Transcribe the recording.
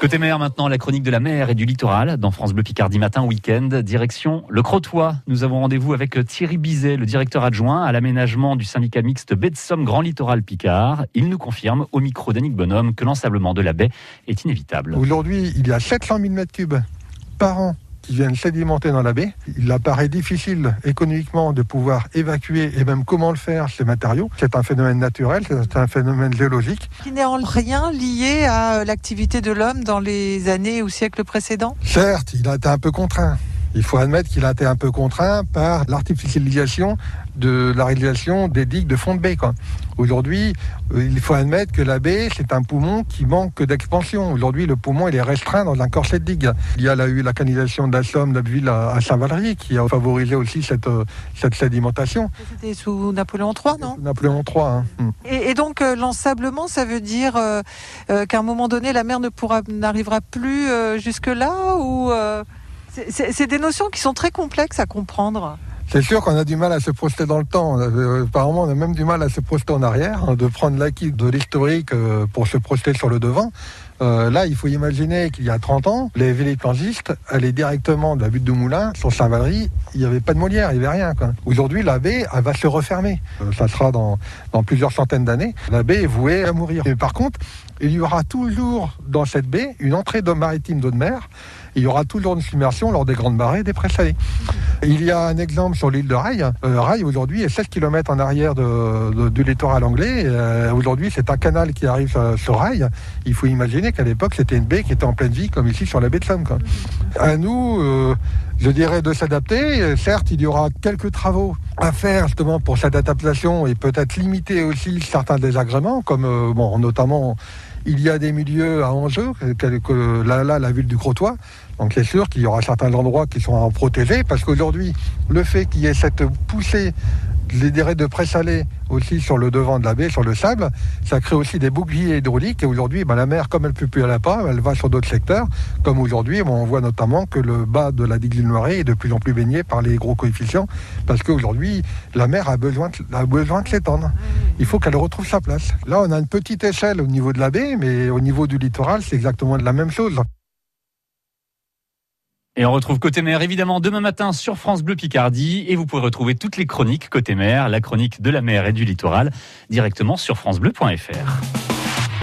Côté mer maintenant, la chronique de la mer et du littoral dans France Bleu Picardie matin week-end. Direction le Crotoy. Nous avons rendez-vous avec Thierry Bizet, le directeur adjoint à l'aménagement du syndicat mixte baie de Somme Grand Littoral Picard. Il nous confirme au micro d'Annick Bonhomme que l'ensablement de la baie est inévitable. Aujourd'hui, il y a 700 000 m3 par an qui viennent sédimenter dans la baie. Il apparaît difficile économiquement de pouvoir évacuer et même comment le faire ces matériaux. C'est un phénomène naturel, c'est un phénomène géologique. Qui n'est en rien lié à l'activité de l'homme dans les années ou siècles précédents? Certes, il a été un peu contraint. Il faut admettre qu'il a été un peu contraint par l'artificialisation de la réalisation des digues de fond de baie. Aujourd'hui, euh, il faut admettre que la baie, c'est un poumon qui manque d'expansion. Aujourd'hui, le poumon, il est restreint dans un corset de digue. Il y a eu la canalisation de la Somme, ville à Saint-Valery, qui a favorisé aussi cette, euh, cette sédimentation. C'était sous Napoléon III, non Napoléon III. Hein. Hmm. Et, donc, euh, l'ensablement, ça veut dire qu'à un moment donné, la mer ne pourra, n'arrivera plus jusque-là ou c'est des notions qui sont très complexes à comprendre. C'est sûr qu'on a du mal à se projeter dans le temps. Euh, apparemment, on a même du mal à se projeter en arrière, hein, de prendre l'acquis de l'historique euh, pour se projeter sur le devant. Euh, là, il faut imaginer qu'il y a 30 ans, les véliplanistes allaient directement de la butte de Moulin sur Saint-Valery. Il n'y avait pas de Molière, il n'y avait rien. Aujourd'hui, la baie va se refermer. ça sera dans, dans plusieurs centaines d'années. La baie est vouée à mourir. Mais par contre, il y aura toujours dans cette baie une entrée d'eau maritime d'eau de mer. Il y aura toujours une submersion lors des grandes marées des salées. Il y a un exemple sur l'île de Rail. Euh, Rail aujourd'hui est 16 km en arrière du littoral anglais. Euh, aujourd'hui, c'est un canal qui arrive sur, Rail. Il faut imaginer qu'à l'époque, c'était une baie qui était en pleine vie, comme ici sur la baie de Somme. À nous, euh, je dirais de s'adapter. Certes, il y aura quelques travaux à faire justement pour cette adaptation et peut-être limiter aussi certains désagréments, comme bon, notamment il y a des milieux à enjeu, que, là, là, la ville du Crotoy. Donc c'est sûr qu'il y aura certains endroits qui sont à protéger, parce qu'aujourd'hui, le fait qu'il y ait cette poussée les dérètes de présalé aussi sur le devant de la baie, sur le sable, ça crée aussi des boucliers hydrauliques. Et aujourd'hui, ben, la mer, comme elle ne peut plus à la pas, elle va sur d'autres secteurs. Comme aujourd'hui, on voit notamment que le bas de la digue de Noiret est de plus en plus baigné par les gros coefficients, parce qu'aujourd'hui, la mer a besoin, a besoin de s'étendre. Il faut qu'elle retrouve sa place. Là, on a une petite échelle au niveau de la baie, mais au niveau du littoral, c'est exactement la même chose. Et on retrouve Côté Mer évidemment demain matin sur France Bleu Picardie et vous pouvez retrouver toutes les chroniques Côté Mer, la chronique de la mer et du littoral directement sur francebleu.fr.